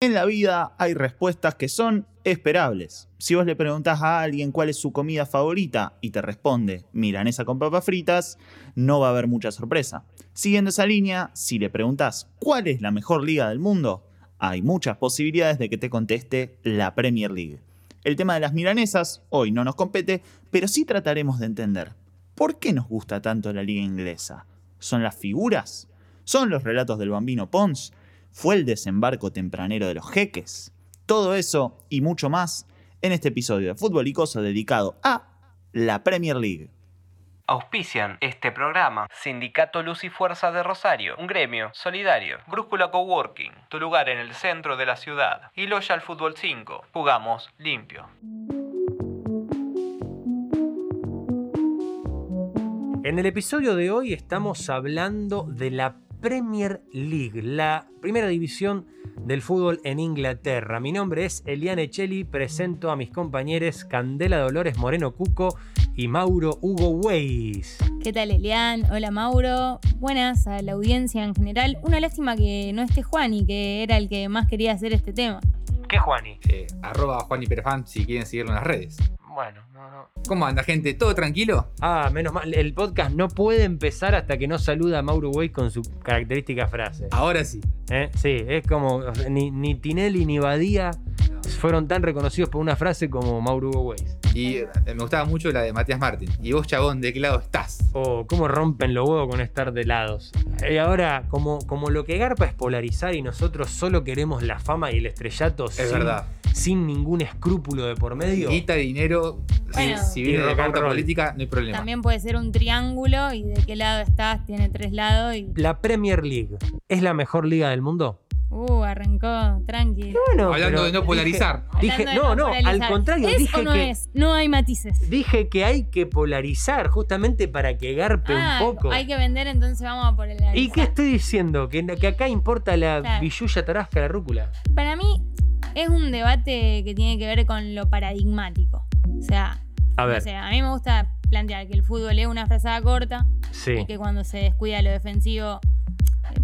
En la vida hay respuestas que son esperables. Si vos le preguntás a alguien cuál es su comida favorita y te responde milanesa con papas fritas, no va a haber mucha sorpresa. Siguiendo esa línea, si le preguntás cuál es la mejor liga del mundo, hay muchas posibilidades de que te conteste la Premier League. El tema de las milanesas hoy no nos compete, pero sí trataremos de entender por qué nos gusta tanto la liga inglesa. ¿Son las figuras? ¿Son los relatos del bambino Pons? ¿Fue el desembarco tempranero de los jeques? Todo eso y mucho más en este episodio de Fútbol Icoso dedicado a la Premier League. Auspician este programa Sindicato Luz y Fuerza de Rosario, un gremio solidario, Brújula Coworking, tu lugar en el centro de la ciudad, y Loyal Fútbol 5, jugamos limpio. En el episodio de hoy estamos hablando de la Premier League, la primera división del fútbol en Inglaterra. Mi nombre es Eliane Cheli, presento a mis compañeros Candela Dolores Moreno Cuco y Mauro Hugo Weiss. ¿Qué tal Elian? Hola Mauro. Buenas a la audiencia en general. Una lástima que no esté Juani, que era el que más quería hacer este tema. ¿Qué Juani? Eh, arroba Juan Hiperfan si quieren seguirlo en las redes. Bueno, no, no. ¿Cómo anda, gente? ¿Todo tranquilo? Ah, menos mal, el podcast no puede empezar hasta que no saluda a Mauro Weiss con su característica frase. Ahora sí. ¿Eh? Sí, es como ni, ni Tinelli ni Badía fueron tan reconocidos por una frase como Mauro Hugo Weiss. Y eh, me gustaba mucho la de Matías Martín. Y vos, chabón, ¿de qué lado estás? Oh, cómo rompen los huevos con estar de lados. Y ahora, como, como lo que garpa es polarizar y nosotros solo queremos la fama y el estrellato Es sin, verdad. sin ningún escrúpulo de por medio. Guita, dinero, si- Bueno. si, viene de roll. política, no hay problema. También puede ser un triángulo y de qué lado estás, tiene tres lados y... La Premier League es la mejor liga del mundo. Arrancó, tranqui. Bueno, Hablando pero de no polarizar. Dije, Hablando no, de no, polarizar. al contrario, ¿Es dije o no que es? No hay matices. dije que hay que polarizar justamente para que garpe Ah, un poco. hay que vender, entonces vamos a por el ¿Y qué estoy diciendo? Que, que acá importa la Claro. billulla tarasca, la rúcula. Para mí es un debate que tiene que ver con lo paradigmático. O sea, A ver, no sé, a mí me gusta plantear que el fútbol es una frazada corta sí. y que cuando se descuida lo defensivo,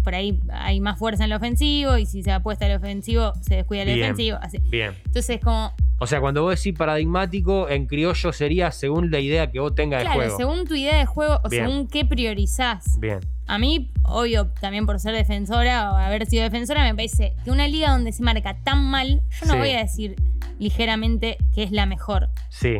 por ahí hay más fuerza en lo ofensivo y si se apuesta al ofensivo, se descuida Bien. defensivo. Así. Bien. Entonces, como, O sea, cuando vos decís paradigmático, en criollo sería según la idea que vos tengas de claro, juego. según tu idea de juego o Bien. según qué priorizás. Bien. A mí, obvio, también por ser defensora o haber sido defensora, me parece que una liga donde se marca tan mal, yo no Sí. voy a decir ligeramente que es la mejor. Sí.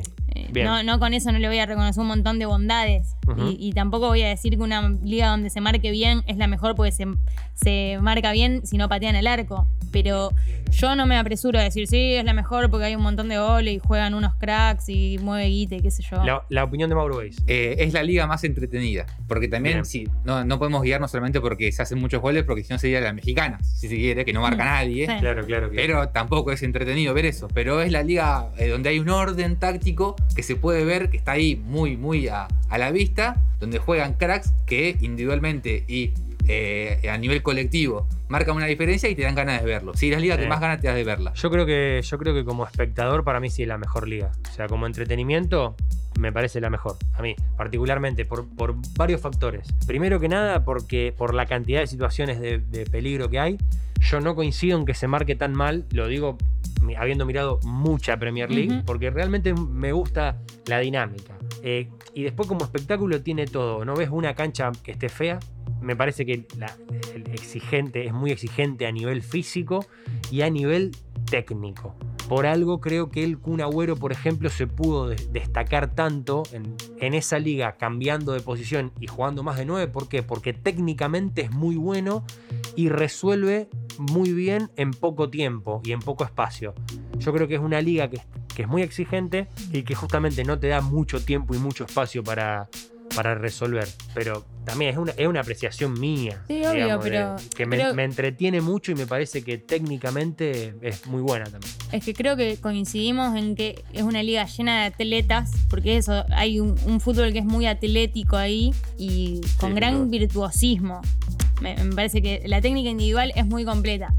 Bien. No, no con eso no le voy a reconocer un montón de bondades. Y, y tampoco voy a decir que una liga donde se marque bien es la mejor porque se, se marca bien si no patean el arco. Pero yo no me apresuro a decir, sí, es la mejor porque hay un montón de goles y juegan unos cracks y mueve guite, qué sé yo. La, la opinión de Mauro Weiss. Eh, es la liga más entretenida. Porque también, Bien. sí, no, no podemos guiarnos solamente porque se hacen muchos goles, porque si no sería la mexicana, si se quiere, que no marca Mm, nadie. sí. Claro, claro, claro. Pero tampoco es entretenido ver eso. Pero es la liga eh, donde hay un orden táctico que se puede ver, que está ahí muy, muy a, a la vista, donde juegan cracks que individualmente y eh, a nivel colectivo marcan una diferencia y te dan ganas de verlo. Sí, la liga que más ganas te das de verla. Yo creo que yo creo que como espectador para mí sí es la mejor liga. O sea, como entretenimiento me parece la mejor. A mí, particularmente, por, por varios factores. Primero que nada, porque por la cantidad de situaciones de, de peligro que hay, yo no coincido en que se marque tan mal, lo digo habiendo mirado mucha Premier League, porque realmente me gusta la dinámica. Eh, y después como espectáculo tiene todo. No ves una cancha que esté fea. Me parece que la- el exigente es muy exigente a nivel físico y a nivel técnico. Por algo creo que el Kun Agüero, por ejemplo, se pudo de- destacar tanto en, esa liga cambiando de posición y jugando más de 9. ¿Por qué? Porque técnicamente es muy bueno y resuelve muy bien en poco tiempo y en poco espacio. Yo creo que es una liga que es muy exigente y que justamente no te da mucho tiempo y mucho espacio para, para resolver. Pero también es una, es una apreciación mía. Sí, obvio, de- pero- que me, pero- me entretiene mucho y me parece que técnicamente es muy buena también. Es que creo que coincidimos en que es una liga llena de atletas, porque eso, hay un, un fútbol que es muy atlético ahí y con Sí, gran virtuosismo. Me, me parece que la técnica individual es muy completa.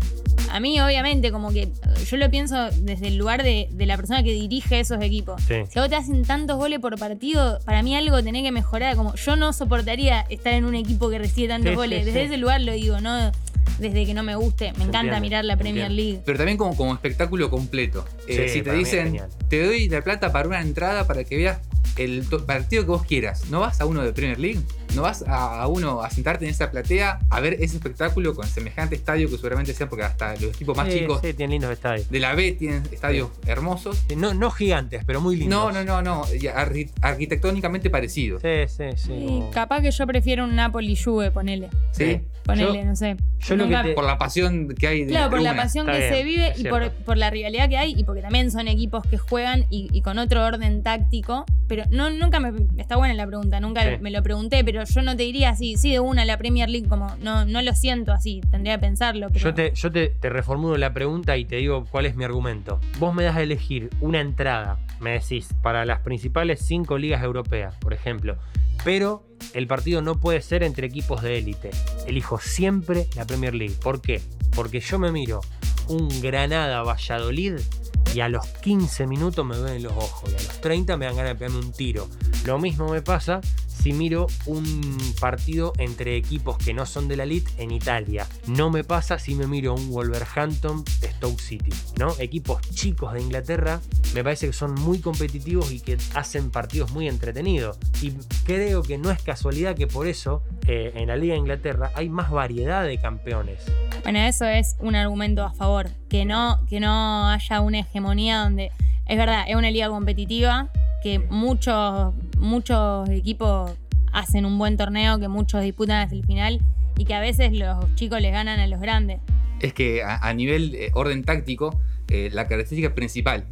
A mí, obviamente, como que yo lo pienso desde el lugar de, de la persona que dirige esos equipos. Sí. Si a vos te hacen tantos goles por partido, para mí algo tenés que mejorar. Como yo no soportaría estar en un equipo que recibe tantos Sí, sí, goles. Desde sí. ese lugar lo digo, ¿no? desde que no me guste. Me encanta mirar la Premier. League. Pero también como, como espectáculo completo. Eh, Sí, si te dicen, te doy la plata para una entrada para que veas el partido que vos quieras. ¿No vas a uno de Premier League? ¿No vas a, a uno a sentarte en esa platea a ver ese espectáculo con semejante estadio que seguramente sea porque hasta los equipos más Sí, chicos sí, tienen lindos estadios. de la B tienen estadios hermosos? No, no gigantes, pero muy lindos. No, no, no, no. arquitectónicamente parecidos. Sí, sí, sí. Y capaz que yo prefiero un Napoli Juve, ponele. ¿Sí? Ponele, Yo- no sé. yo lo que te- Por la pasión que hay de Claro, por la pasión Está que bien, se vive y por, por la rivalidad que hay y porque también son equipos que juegan y, y con otro orden táctico. Pero no, nunca me. Está buena la pregunta, nunca Sí. me lo pregunté, pero yo no te diría así, sí, de una la Premier League, como no, no lo siento así, tendría que pensarlo. Pero Yo, te, yo te, te reformulo la pregunta y te digo cuál es mi argumento. Vos me das a elegir una entrada, me decís, para las principales cinco ligas europeas, por ejemplo. Pero el partido no puede ser entre equipos de élite. Elijo siempre la Premier League. ¿Por qué? Porque yo me miro un Granada Valladolid y a los 15 minutos me ven los ojos y a los 30 me dan ganas de pegarme un tiro. Lo mismo me pasa si miro un partido entre equipos que no son de la elite en Italia. No me pasa si me miro un Wolverhampton Stoke City, ¿no? Equipos chicos de Inglaterra me parece que son muy competitivos y que hacen partidos muy entretenidos. Y creo que no es casualidad que por eso eh, en la Liga de Inglaterra hay más variedad de campeones. Bueno, eso es un argumento a favor. Que no, que no haya una hegemonía donde. Es verdad, es una liga competitiva, que muchos, muchos equipos hacen un buen torneo, que muchos disputan hasta el final y que a veces los chicos les ganan a los grandes. Es que a, a nivel eh, orden táctico, eh, la característica principal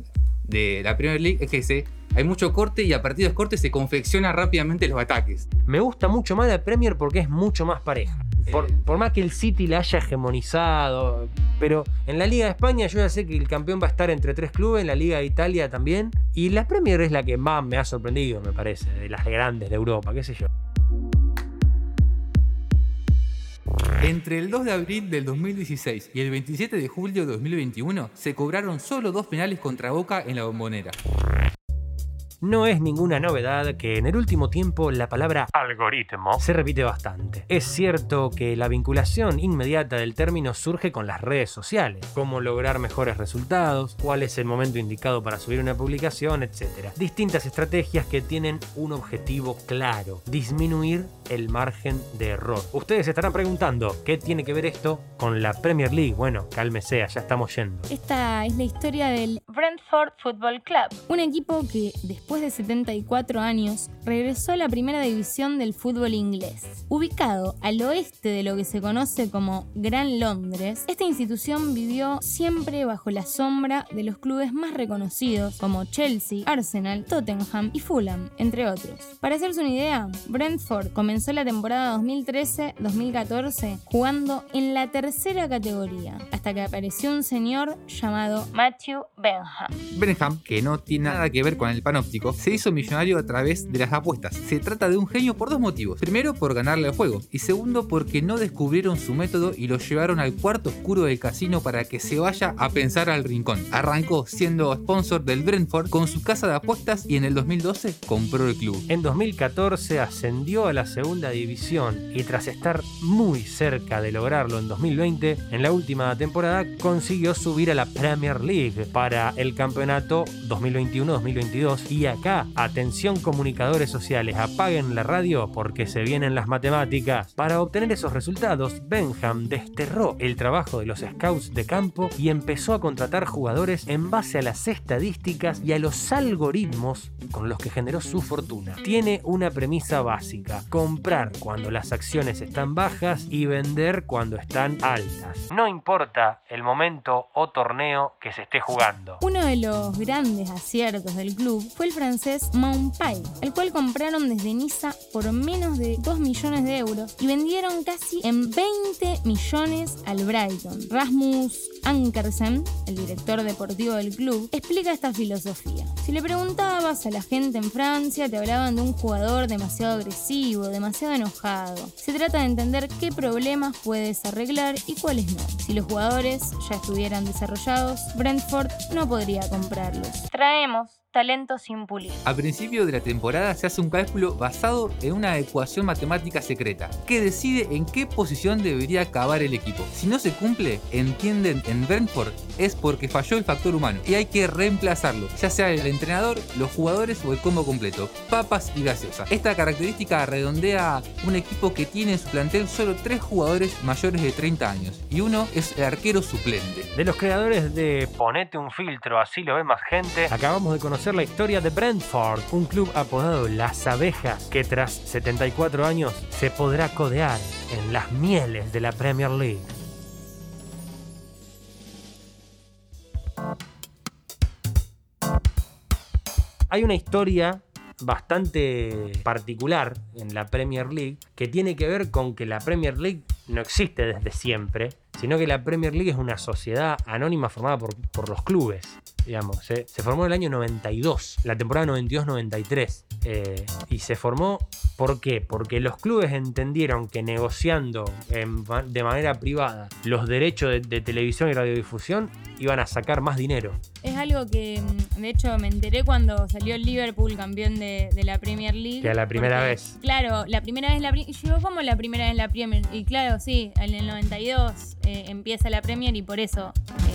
de la Premier League es que se, hay mucho corte y a partir de corte se confecciona rápidamente los ataques. Me gusta mucho más la Premier porque es mucho más pareja. Por, por más que el City la haya hegemonizado, pero en la Liga de España yo ya sé que el campeón va a estar entre tres clubes, en la Liga de Italia también, y la Premier es la que más me ha sorprendido, me parece, de las grandes de Europa, qué sé yo. Entre el 2 de abril del 2016 y el 27 de julio de 2021 se cobraron solo dos penales contra Boca en la bombonera. No es ninguna novedad que en el último tiempo la palabra algoritmo se repite bastante. Es cierto que la vinculación inmediata del término surge con las redes sociales, cómo lograr mejores resultados, cuál es el momento indicado para subir una publicación, etc. Distintas estrategias que tienen un objetivo claro, disminuir el margen de error. Ustedes se estarán preguntando, ¿qué tiene que ver esto con la Premier League? Bueno, cálmese, ya estamos yendo. Esta es la historia del Brentford Football Club, un equipo que después de 74 años regresó a la primera división del fútbol inglés. Ubicado al oeste de lo que se conoce como Gran Londres, esta institución vivió siempre bajo la sombra de los clubes más reconocidos como Chelsea, Arsenal, Tottenham y Fulham, entre otros. Para hacerse una idea, Brentford comenzó la temporada 2013-2014 jugando en la tercera categoría, hasta que apareció un señor llamado Matthew Benham. Benham, que no tiene nada que ver con el panóptico, se hizo millonario a través de las apuestas. Se trata de un genio por dos motivos. Primero, por ganarle al juego. Y segundo, porque no descubrieron su método y lo llevaron al cuarto oscuro del casino para que se vaya a pensar al rincón. Arrancó siendo sponsor del Brentford con su casa de apuestas y en el 2012 compró el club. En 2014 ascendió a la segunda división y tras estar muy cerca de lograrlo en 2020, en la última temporada consiguió subir a la Premier League para el campeonato 2021-2022. Y acá, atención comunicadores sociales, apaguen la radio porque se vienen las matemáticas. Para obtener esos resultados, Benham desterró el trabajo de los scouts de campo y empezó a contratar jugadores en base a las estadísticas y a los algoritmos con los que generó su fortuna. Tiene una premisa básica, comprar cuando las acciones están bajas y vender cuando están altas. No importa el momento o torneo que se esté jugando. Uno de los grandes aciertos del club fue el francés Maupay, el cual compraron desde Niza por menos de 2 millones de euros y vendieron casi en 20 millones al Brighton. Rasmus Ankersen, el director deportivo del club, explica esta filosofía. Si le preguntabas a la gente en Francia, te hablaban de un jugador demasiado agresivo, enojado. Se trata de entender qué problemas puedes arreglar y cuáles no. Si los jugadores ya estuvieran desarrollados, Brentford no podría comprarlos. Traemos talento sin pulir. A principio de la temporada se hace un cálculo basado en una ecuación matemática secreta que decide en qué posición debería acabar el equipo. Si no se cumple, entienden en Brentford, es porque falló el factor humano y hay que reemplazarlo, ya sea el entrenador, los jugadores o el combo completo, papas y gaseosa. Esta característica redondea un equipo que tiene en su plantel solo tres jugadores mayores de 30 años y uno es el arquero suplente. De los creadores de Ponete un filtro, así lo ve más gente, acabamos de conocer la historia de Brentford, un club apodado Las Abejas, que tras 74 años se podrá codear en las mieles de la Premier League. Hay una historia bastante particular en la Premier League que tiene que ver con que la Premier League no existe desde siempre, sino que la Premier League es una sociedad anónima formada por, por los clubes. Digamos, se, se formó en el año 92, la temporada 92-93. eh, y se formó, ¿por qué? Porque los clubes entendieron que negociando en de manera privada los derechos de, de televisión y radiodifusión iban a sacar más dinero. Es algo que, mm, de hecho, me enteré cuando salió el Liverpool campeón de, de la Premier League. Que la primera porque, vez. Claro, la primera vez la yo como la primera vez la Premier. Y claro, sí, en el 92 eh, empieza la Premier y por eso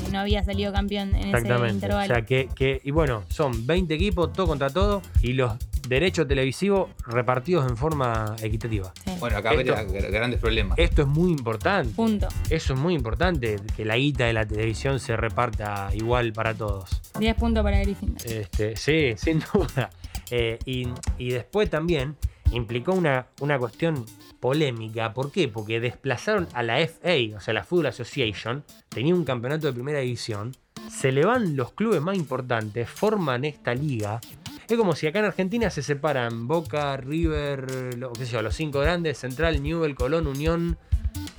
no había salido campeón en ese Exactamente. intervalo. O sea que, que- y bueno, son 20 equipos, todo contra todo, y los derechos televisivos repartidos en forma equitativa. Sí. Bueno, acá Esto- habría gr- grandes problemas. Esto es muy importante. Punto. Eso es muy importante, que la guita de la televisión se reparta igual para todos. 10 puntos para Gryffindor. Este, sí, sin duda. Eh, y, y después también implicó una, una cuestión polémica. ¿Por qué? Porque desplazaron a la FA, o sea, la Football Association, tenía un campeonato de primera división, se le van los clubes más importantes, forman esta liga. Es como si acá en Argentina se separan Boca, River, los cinco grandes, Central, Newell, Colón, Unión,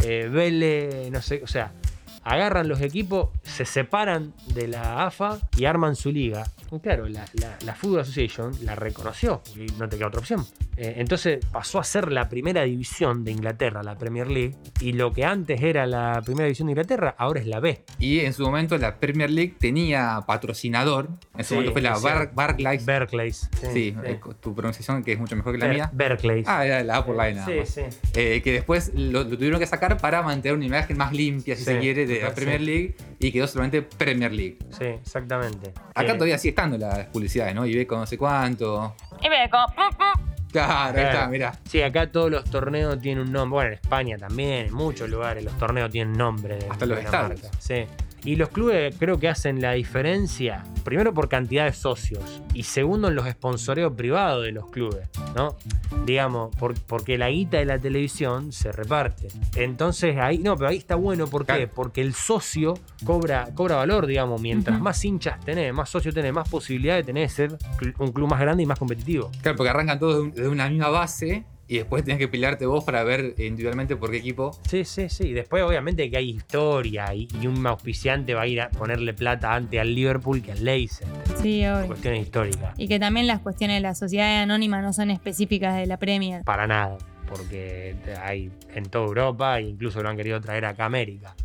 eh, Vélez, no sé, o sea, agarran los equipos, se separan de la AFA y arman su liga. Y claro, la, la, la Football Association la reconoció, porque no te queda otra opción. Eh, entonces pasó a ser la primera división de Inglaterra, la Premier League, y lo que antes era la primera división de Inglaterra, ahora es la B. Y en su momento la Premier League tenía patrocinador. En su Sí, momento fue la Bar. Barclays. Berkeley. sí, eh, tu pronunciación que es mucho mejor que la Ber- mía. Berkeley. Ah, era la Apple Line nada sí, más. sí. Eh, que después lo, lo tuvieron que sacar para mantener una imagen más limpia, si se quiere, de la sí. Premier League y quedó solamente Premier League. Sí, exactamente. Acá todavía sigue estando las publicidades, ¿no? Y ve con no sé cuánto. Y ve como, pum, pum. Claro, ahí está, mirá. Sí, acá todos los torneos tienen un nombre. Bueno, en España también, en muchos lugares los torneos tienen nombre. de- Hasta de los estadios. marca. Sí. Y los clubes creo que hacen la diferencia, primero por cantidad de socios y segundo en los sponsoreos privados de los clubes, ¿no? Digamos, por- porque la guita de la televisión se reparte. Entonces ahí, no, pero ahí está bueno, ¿por qué? Claro. Porque el socio cobra, cobra valor, digamos, mientras más hinchas tenés, más socios tenés, más posibilidad de tener de ser un club más grande y más competitivo. Claro, porque arrancan todos de un- de una misma base y después tenés que pelearte vos para ver individualmente por qué equipo. Sí, sí, sí. Y Después, obviamente, que hay historia y, y un auspiciante va a ir a ponerle plata antes al Liverpool que al Leicester. Sí, obvio. Cuestiones históricas. Y que también las cuestiones de la sociedad anónima no son específicas de la Premier. Para nada. Porque hay en toda Europa e incluso lo han querido traer acá a América.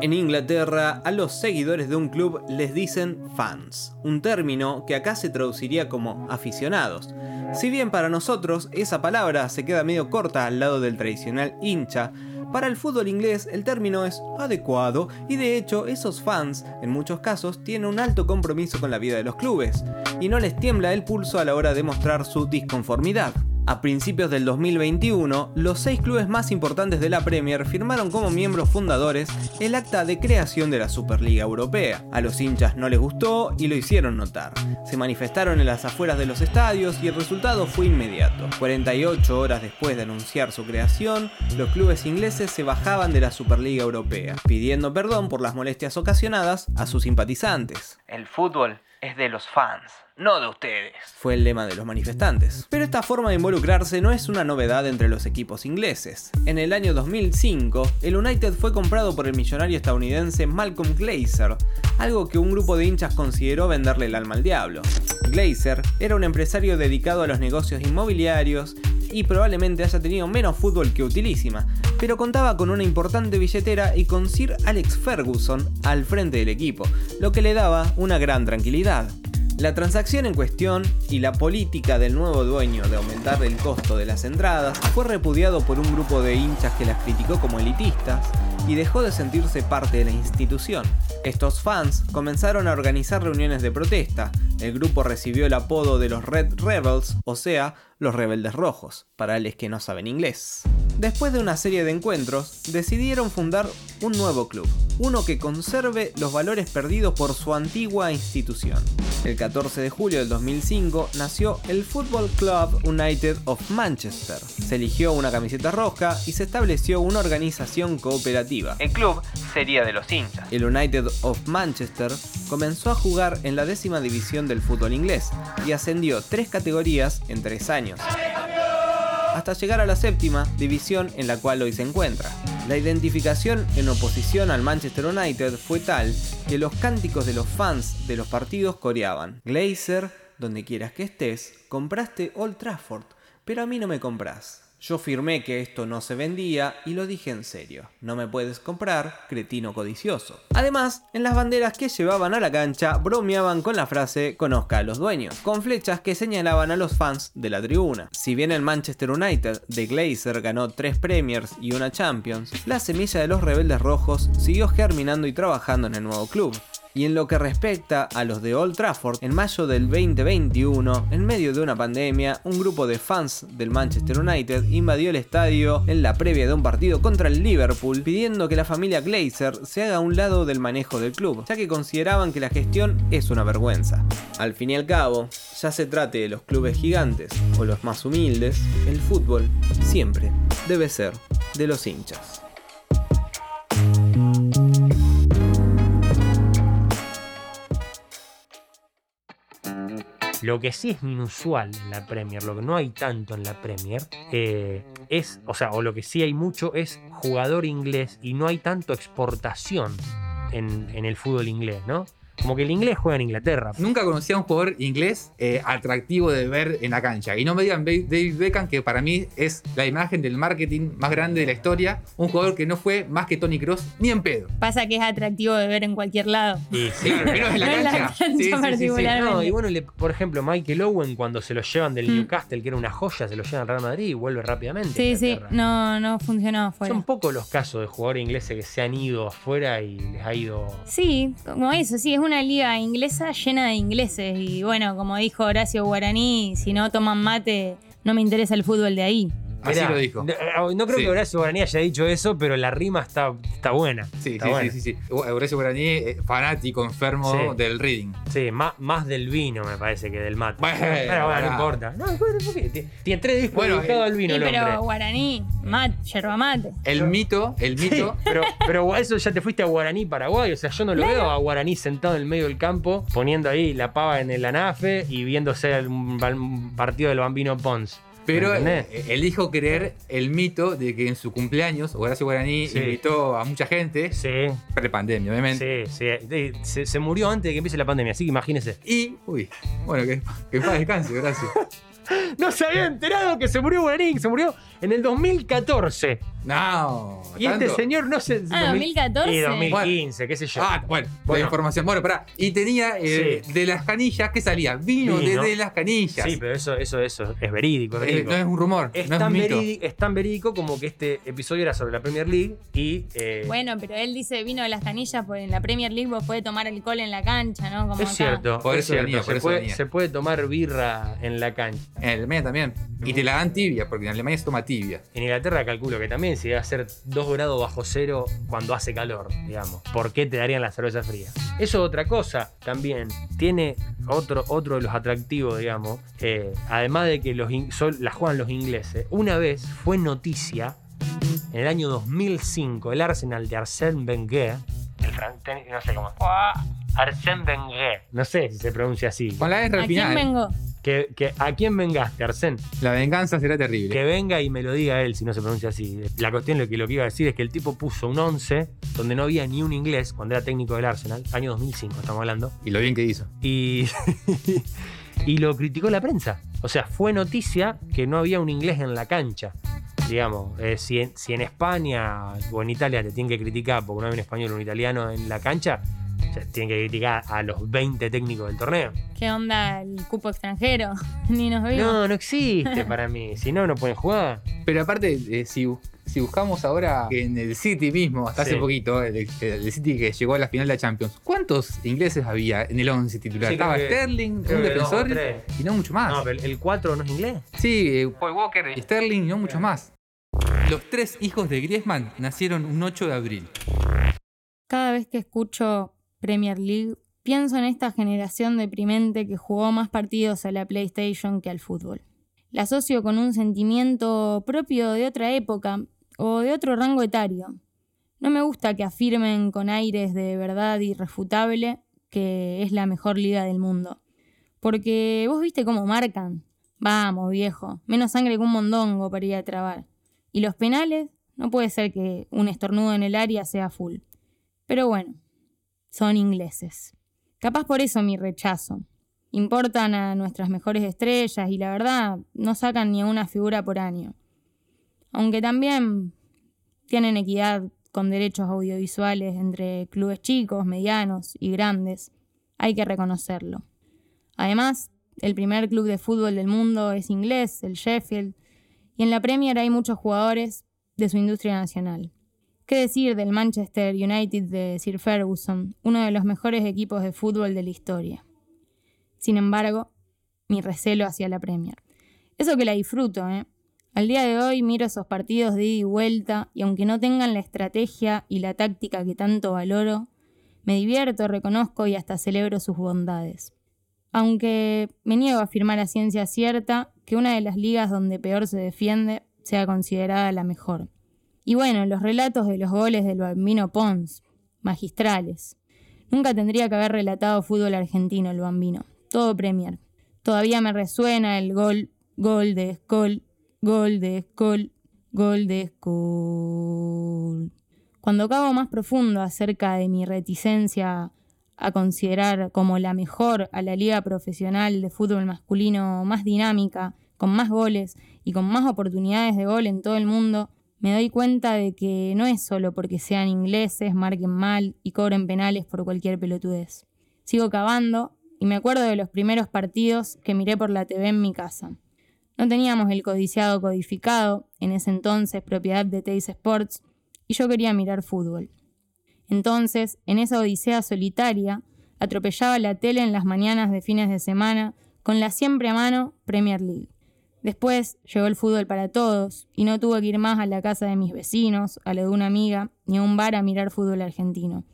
En Inglaterra, a los seguidores de un club les dicen fans, un término que acá se traduciría como aficionados. Si bien para nosotros esa palabra se queda medio corta al lado del tradicional hincha, para el fútbol inglés el término es adecuado y de hecho esos fans en muchos casos tienen un alto compromiso con la vida de los clubes y no les tiembla el pulso a la hora de mostrar su disconformidad. A principios del 2021, los seis clubes más importantes de la Premier firmaron como miembros fundadores el acta de creación de la Superliga Europea. A los hinchas no les gustó y lo hicieron notar. Se manifestaron en las afueras de los estadios y el resultado fue inmediato. 48 horas después de anunciar su creación, los clubes ingleses se bajaban de la Superliga Europea, pidiendo perdón por las molestias ocasionadas a sus simpatizantes. El fútbol es de los fans, no de ustedes. fue el lema de los manifestantes. Pero esta forma de involucrarse no es una novedad entre los equipos ingleses. En el año 2005, el United fue comprado por el millonario estadounidense Malcolm Glazer, algo que un grupo de hinchas consideró venderle el alma al diablo. Glazer era un empresario dedicado a los negocios inmobiliarios y probablemente haya tenido menos fútbol que utilísima, pero contaba con una importante billetera y con Sir Alex Ferguson al frente del equipo, lo que le daba una gran tranquilidad. La transacción en cuestión y la política del nuevo dueño de aumentar el costo de las entradas fue repudiado por un grupo de hinchas que las criticó como elitistas y dejó de sentirse parte de la institución. Estos fans comenzaron a organizar reuniones de protesta. El grupo recibió el apodo de los Red Rebels, o sea, los rebeldes rojos, para los que no saben inglés. Después de una serie de encuentros, decidieron fundar un nuevo club, uno que conserve los valores perdidos por su antigua institución. El 14 de julio del 2005 nació el Football Club United of Manchester. Se eligió una camiseta roja y se estableció una organización cooperativa. El club sería de los hinchas. El United of Manchester comenzó a jugar en la décima división del fútbol inglés y ascendió tres categorías en tres años hasta llegar a la séptima división en la cual hoy se encuentra. La identificación en oposición al Manchester United fue tal que los cánticos de los fans de los partidos coreaban: Glazer, donde quieras que estés, compraste Old Trafford, pero a mí no me compras. Yo firmé que esto no se vendía y lo dije en serio. No me puedes comprar, cretino codicioso. Además, en las banderas que llevaban a la cancha bromeaban con la frase conozca a los dueños, con flechas que señalaban a los fans de la tribuna. Si bien el Manchester United de Glazer ganó tres Premiers y una Champions, la semilla de los rebeldes rojos siguió germinando y trabajando en el nuevo club. Y en lo que respecta a los de Old Trafford, en mayo del 2021, en medio de una pandemia, un grupo de fans del Manchester United invadió el estadio en la previa de un partido contra el Liverpool, pidiendo que la familia Glazer se haga a un lado del manejo del club, ya que consideraban que la gestión es una vergüenza. Al fin y al cabo, ya se trate de los clubes gigantes o los más humildes, el fútbol siempre debe ser de los hinchas. Lo que sí es inusual en la Premier, lo que no hay tanto en la Premier, eh, es, o sea, o lo que sí hay mucho es jugador inglés y no hay tanto exportación en, en el fútbol inglés, ¿no? Como que el inglés juega en Inglaterra. Nunca conocí a un jugador inglés eh, atractivo de ver en la cancha. Y no me digan David Beckham, que para mí es la imagen del marketing más grande de la historia. Un jugador que no fue más que Tony Cross ni en pedo. Pasa que es atractivo de ver en cualquier lado. Y sí, pero en la No en la cancha. cancha Sí, sí, sí, sí. particular. No, y bueno, le- por ejemplo, Michael Owen, cuando se lo llevan del Mm. Newcastle, que era una joya, se lo llevan al Real Madrid y vuelve rápidamente. Sí, sí, no, no funcionó afuera. Son pocos los casos de jugadores ingleses que se han ido afuera y les ha ido. Sí, como eso, sí, es una liga inglesa llena de ingleses. Y bueno, como dijo Horacio Guaraní, si no toman mate, no me interesa el fútbol de ahí. Así Mirá, lo dijo. No, eh, no creo Sí. que Horacio Guaraní haya dicho eso, pero la rima está, está buena. Sí, Está sí, buena. sí, sí, sí. Horacio Guaraní, eh, fanático, enfermo Sí. del reading. Sí, más, más del vino me parece que del mate. Bueno, pero bueno, no importa. No, Tiene tres discos Bueno, dedicados eh, al vino Sí, el pero hombre. Guaraní, mate, yerba mate. El mito, el Sí, mito. pero, pero eso ya te fuiste a Guaraní, Paraguay. O sea, yo no lo veo a Guaraní sentado en el medio del campo, poniendo ahí la pava en el anafe y viéndose el un partido del Bambino Pons. Pero eh, elijo creer el mito de que en su cumpleaños Horacio Guaraní Sí. invitó a mucha gente, Sí, pre-pandemia, obviamente. sí, sí. Sí, Se, se murió antes de que empiece la pandemia, así que imagínese. Y, uy, bueno, que, que paz descanse, gracias. No se había enterado que se murió Guaraní, que se murió en el 2014. No, Y este señor no se. Ah, 2014. Y 2015, qué sé yo. Ah, bueno, la información. Bueno, pará. Y tenía eh, Sí. de las canillas, ¿qué salía? Vino, Vino. de, de las canillas. Sí, pero eso, eso, eso es verídico. Es Eh, no es un rumor, Es, no es tan un mito. verídico, es tan verídico como que este episodio era sobre la Premier League y. eh, Bueno, pero él dice vino de las canillas, porque en la Premier League vos podés tomar alcohol en la cancha, ¿no? Como es acá. cierto, Por es eso cierto. venía, por se, eso puede, venía. se puede tomar birra en la cancha. En Alemania también. Y te la dan tibia, porque en Alemania se toma tibia. En Inglaterra calculo que también si va a ser 2 grados bajo cero cuando hace calor, digamos. ¿Por qué te darían la cerveza fría? Eso es otra cosa también. Tiene otro, otro de los atractivos, digamos. eh, además de que los la juegan los ingleses. Una vez fue noticia en el año 2005 el Arsenal de Arsène Wenger. El no sé cómo. Arsène Wenger. No sé si se pronuncia así. Con la R ¿A al quién final. vengo? Que, que- ¿A quién vengaste, Arsène? La venganza será terrible. Que venga y me lo diga él si no se pronuncia así. La cuestión lo que, lo que iba a decir es que el tipo puso un 11 donde no había ni un inglés cuando era técnico del Arsenal, año 2005 estamos hablando, Y lo bien que hizo. y, y lo criticó la prensa. O sea, fue noticia que no había un inglés en la cancha. Digamos, eh, si, en, si en España o en Italia te tienen que criticar porque no hay un español o un italiano en la cancha, se tienen que criticar a los 20 técnicos del torneo. ¿Qué onda el cupo extranjero? Ni nos vimos. No, no existe para mí. Si no, no pueden jugar. Pero aparte, eh, si, bu- si buscamos ahora en el City mismo, hasta Sí. hace poquito, el, el City que llegó a la final de la Champions, ¿cuántos ingleses había en el 11 titular? Sí, Estaba que- Sterling, un defensor y no mucho más. No, pero el 4 no es inglés. Sí, eh, Paul Walker y Sterling y no muchos más. Los tres hijos de Griezmann nacieron un 8 de abril. Cada vez que escucho Premier League, pienso en esta generación deprimente que jugó más partidos a la PlayStation que al fútbol. La asocio con un sentimiento propio de otra época o de otro rango etario. No me gusta que afirmen con aires de verdad irrefutable que es la mejor liga del mundo. Porque vos viste cómo marcan. Vamos, viejo, menos sangre que un mondongo para ir a trabar. Y los penales, no puede ser que un estornudo en el área sea full. Pero bueno, son ingleses. Capaz por eso mi rechazo. Importan a nuestras mejores estrellas y la verdad no sacan ni una figura por año. Aunque también tienen equidad con derechos audiovisuales entre clubes chicos, medianos y grandes. Hay que reconocerlo. Además, el primer club de fútbol del mundo es inglés, el Sheffield, y en la Premier hay muchos jugadores de su industria nacional. ¿Qué decir del Manchester United de Sir Ferguson, uno de los mejores equipos de fútbol de la historia? Sin embargo, mi recelo hacia la Premier. Eso que la disfruto, ¿eh? Al día de hoy miro esos partidos de ida y vuelta y aunque no tengan la estrategia y la táctica que tanto valoro, me divierto, reconozco y hasta celebro sus bondades. Aunque me niego a afirmar a ciencia cierta que una de las ligas donde peor se defiende sea considerada la mejor. Y bueno, los relatos de los goles del Bambino Pons, magistrales. Nunca tendría que haber relatado fútbol argentino el Bambino, todo Premier. Todavía me resuena el gol, gol de Skoll, gol de Skoll, gol de Skoll. Cuando cago más profundo acerca de mi reticencia a considerar como la mejor a la liga profesional de fútbol masculino más dinámica, con más goles y con más oportunidades de gol en todo el mundo, me doy cuenta de que no es solo porque sean ingleses, marquen mal y cobren penales por cualquier pelotudez. Sigo cavando y me acuerdo de los primeros partidos que miré por la TV en mi casa. No teníamos el codiciado codificado, en ese entonces propiedad de Teis Sports, y yo quería mirar fútbol. Entonces, en esa odisea solitaria, atropellaba la tele en las mañanas de fines de semana con la siempre a mano Premier League. Después llegó el fútbol para todos y no tuve que ir más a la casa de mis vecinos, a la de una amiga, ni a un bar a mirar fútbol argentino.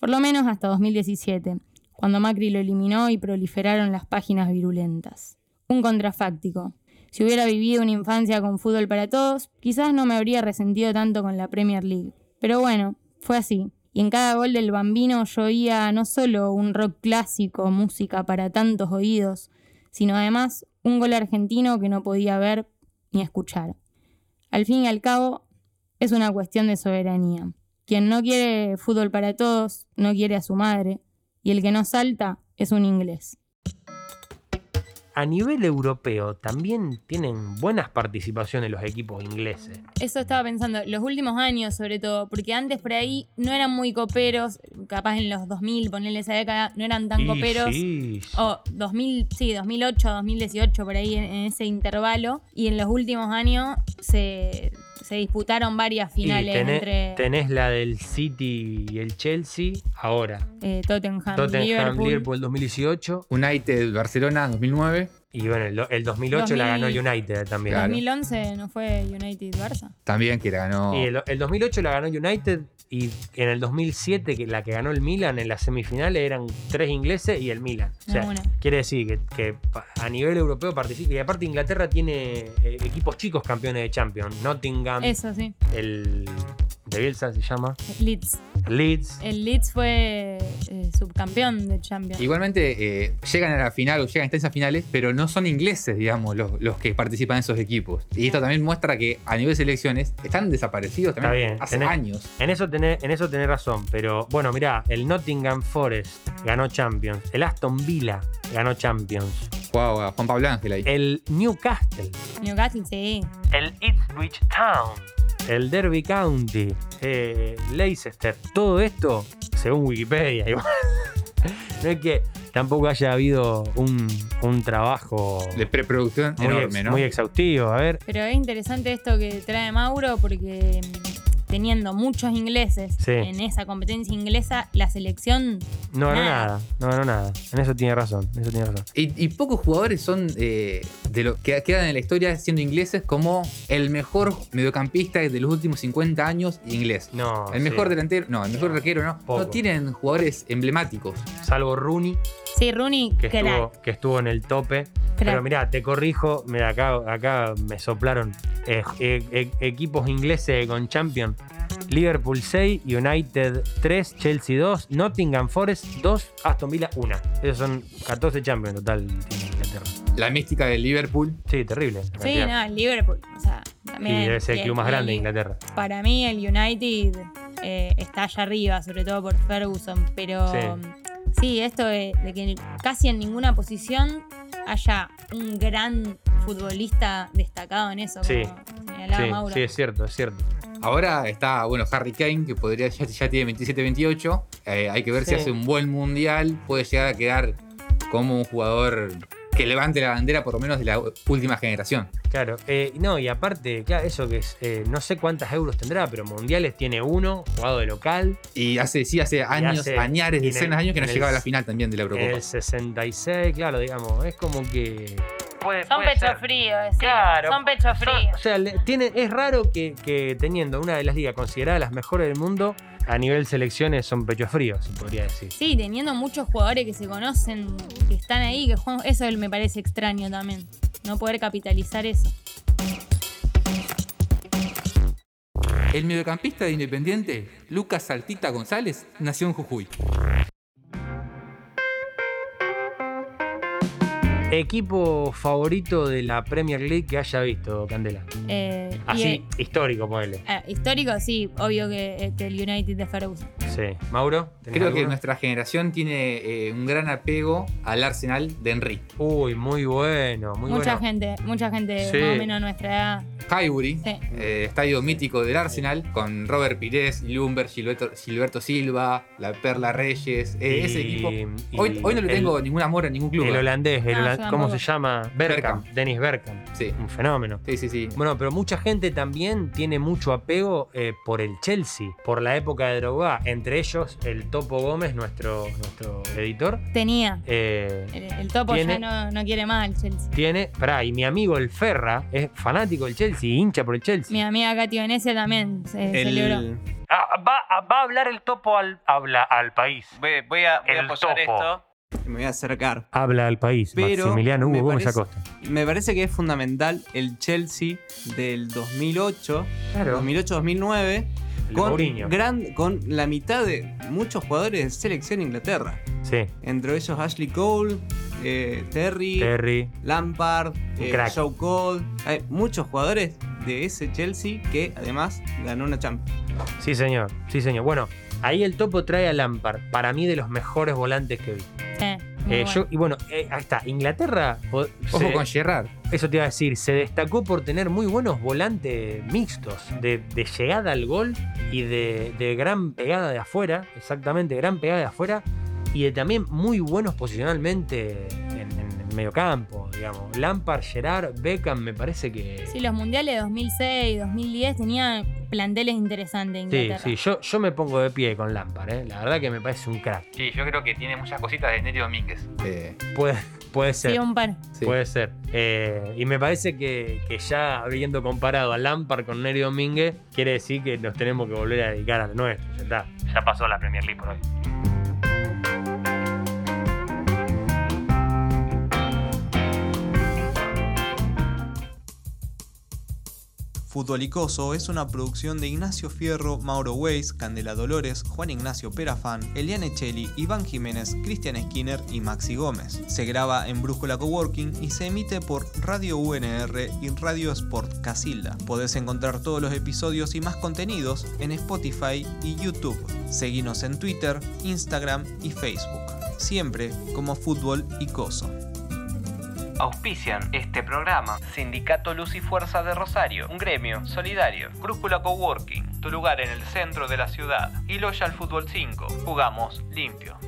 Por lo menos hasta 2017, cuando Macri lo eliminó y proliferaron las páginas virulentas. Un contrafáctico. Si hubiera vivido una infancia con fútbol para todos, quizás no me habría resentido tanto con la Premier League. Pero bueno, fue así. Y en cada gol del bambino yo oía no solo un rock clásico, música para tantos oídos, sino además un gol argentino que no podía ver ni escuchar. Al fin y al cabo, es una cuestión de soberanía. Quien no quiere fútbol para todos, no quiere a su madre, y el que no salta es un inglés. A nivel europeo también tienen buenas participaciones los equipos ingleses. Eso estaba pensando, los últimos años sobre todo, porque antes por ahí no eran muy coperos, capaz en los 2000, ponerle esa década, no eran tan Y coperos. sí, sí. O 2000, sí, 2008, 2018, por ahí en, en ese intervalo. Y en los últimos años se, se disputaron varias Y finales tenés, entre tenés la del City y el Chelsea ahora. eh, Tottenham, Tottenham, Liverpool. Liverpool 2018. United, Barcelona, 2009. Y bueno, el, el 2008 la ganó 2000. United también. Claro. 2011 no fue United-Barça. También que la ganó. Y el, el 2008 la ganó United y en el 2007 que la que ganó el Milan en las semifinales eran tres ingleses y el Milan. O sea, Ah, bueno. quiere decir que, que a nivel europeo participa. Y aparte Inglaterra tiene eh, equipos chicos campeones de Champions. Nottingham, Eso sí. el de Bielsa se llama, Leeds. Leeds. El Leeds fue eh, subcampeón de Champions. Igualmente eh, llegan a la final o llegan a instancias finales, pero no son ingleses, digamos, los, los que participan en esos equipos. Y esto también muestra que a nivel de selecciones están desaparecidos Está también bien, hace tenés- años. En eso, tenés, en eso tenés razón, pero bueno, mirá, el Nottingham Forest ganó Champions, el Aston Villa ganó Champions. Jugaba Juan Pablo Ángel ahí. El Newcastle. Newcastle, sí. El Ipswich Town. El Derby County. eh, Leicester. Todo esto, según Wikipedia. igual. no es que tampoco haya habido un, un trabajo De preproducción muy, enorme, ex- ¿no? muy exhaustivo. A ver. Pero es interesante esto que trae Mauro porque teniendo muchos ingleses Sí. en esa competencia inglesa, la selección No ganó Nada. nada. No ganó nada. En eso tiene razón. En eso tiene razón. Y, y pocos jugadores son eh, de lo que quedan en la historia siendo ingleses como el mejor mediocampista de los últimos 50 años inglés. No. El sí. mejor delantero, no, el mejor arquero no. Poco. No tienen jugadores emblemáticos. Salvo Rooney, Sí, Rooney, que crack, estuvo, que estuvo en el tope. Pero mirá, te corrijo, mira, acá, acá me soplaron eh, eh, eh, equipos ingleses con Champion. Liverpool 6, United 3, Chelsea 2, Nottingham Forest 2, Aston Villa 1. Esos son 14 Champions en total tiene Inglaterra. La mística del Liverpool. Sí, terrible. Sí, cantidad. no, el Liverpool. O sea, Y también. debe ser el y club más y grande de Inglaterra. Para mí, el United eh, está allá arriba, sobre todo por Ferguson. Pero Sí. sí, esto de, de que casi en ninguna posición haya un gran futbolista destacado en eso, Sí. como Sí, Mauro. sí, es cierto, es cierto. Ahora está, bueno, Harry Kane, que podría ya, ya tiene 27-28. Eh, hay que ver si hace un buen mundial. Puede llegar a quedar como un jugador que levante la bandera por lo menos de la última generación. Claro, eh, no, y aparte, claro, eso que es, eh, no sé cuántas euros tendrá, pero mundiales tiene uno, jugado de local, Y hace, sí, hace años, hace- añares, decenas de años que no llegaba a la final también de la en Eurocopa. el 66, claro, digamos, es como que... Puede, Son puede pecho ser. frío, sí. Claro. Son pecho Son- frío. o sea, le- tiene, es raro que, que teniendo una de las ligas consideradas las mejores del mundo, a nivel selecciones son pecho fríos, se podría decir. Sí, teniendo muchos jugadores que se conocen, que están ahí, que juegan, eso me parece extraño también. No poder capitalizar eso. El mediocampista de Independiente, Lucas Saltita González, nació en Jujuy. Equipo favorito de la Premier League que haya visto, Candela. Eh, Así, eh, histórico, ponele. eh, histórico, sí, obvio que, que el United de Ferguson. Sí. Mauro, ¿tenés Creo que nuestra generación tiene eh, un gran apego al Arsenal de Henry. Uy, muy bueno, muy mucha bueno. gente, mucha gente Sí. más o menos a nuestra edad. Highbury, Sí. eh, estadio mítico del Arsenal, con Robert Pires, Lumber, Gilberto, Gilberto Silva, la Perla Reyes. eh, Y- ese equipo. Hoy, hoy no le el- tengo ningún amor a ningún club. El holandés, el No, yo ¿cómo se llama? Bergkamp, Bergkamp. Dennis Bergkamp. Sí, Un fenómeno. sí, sí. sí. Bueno, pero mucha gente también tiene mucho apego eh, por el Chelsea, por la época de Drogba. Entre ellos, el Topo Gómez, nuestro, nuestro editor. Tenía. eh, El, el topo Tiene- ya no, no quiere más el Chelsea. tiene, pará, y mi amigo el Ferra es fanático del Chelsea, hincha por el Chelsea. Mi amiga Katy Venecia también se celebró. El, Ah, va, va a hablar el Topo al, habla al país. Voy, voy a, voy El topo. esto. me voy a acercar. Habla al país. Pero Maximiliano me Hugo Gómez Acosta. Me parece que es fundamental el Chelsea del 2008, Claro. 2008-2009, El con, gran, con la mitad de muchos jugadores de selección Inglaterra. Sí, Entre ellos Ashley Cole, eh, Terry, Terry. Lampard, eh. Joe Cole. Hay muchos jugadores de ese Chelsea que además ganó una Champions. Sí, señor. Sí, señor. Bueno, ahí el Topo trae a Lampard. Para mí, de los mejores volantes que vi. Eh, bueno. yo- y bueno, eh, ahí está. Inglaterra, Ojo se- con Gerrard. eso te iba a decir, se destacó por tener muy buenos volantes mixtos, de, de llegada al gol y de, de gran pegada de afuera, exactamente, gran pegada de afuera, y de también muy buenos posicionalmente en, en el medio campo, digamos. Lampard, Gerard, Beckham, me parece que... Sí, los mundiales de 2006, 2010 tenían planteles interesantes en Sí, Inglaterra. sí, yo, yo me pongo de pie con Lampard, ¿eh? la verdad que me parece un crack. Sí, yo creo que tiene muchas cositas de Neri Domínguez. Eh, Puede, puede ser. Sí, un par. sí. Puede ser. Eh, y me parece que, que ya habiendo comparado a Lampard con Neri Domínguez, quiere decir que nos tenemos que volver a dedicar a lo nuestro. Ya está. Ya pasó la Premier League por hoy. Futbolicoso es una producción de Ignacio Fierro, Mauro Weiss, Candela Dolores, Juan Ignacio Perafán, Eliane Cheli, Iván Jiménez, Cristian Skinner y Maxi Gómez. Se graba en Brújula Coworking y se emite por Radio UNR y Radio Sport Casilda. Podés encontrar todos los episodios y más contenidos en Spotify y YouTube. Seguinos en Twitter, Instagram y Facebook. Siempre como Fútbol y Coso. Auspician este programa Sindicato Luz y Fuerza de Rosario, un gremio solidario. Brújula Coworking, tu lugar en el centro de la ciudad. Y Loyal Fútbol 5, jugamos limpio.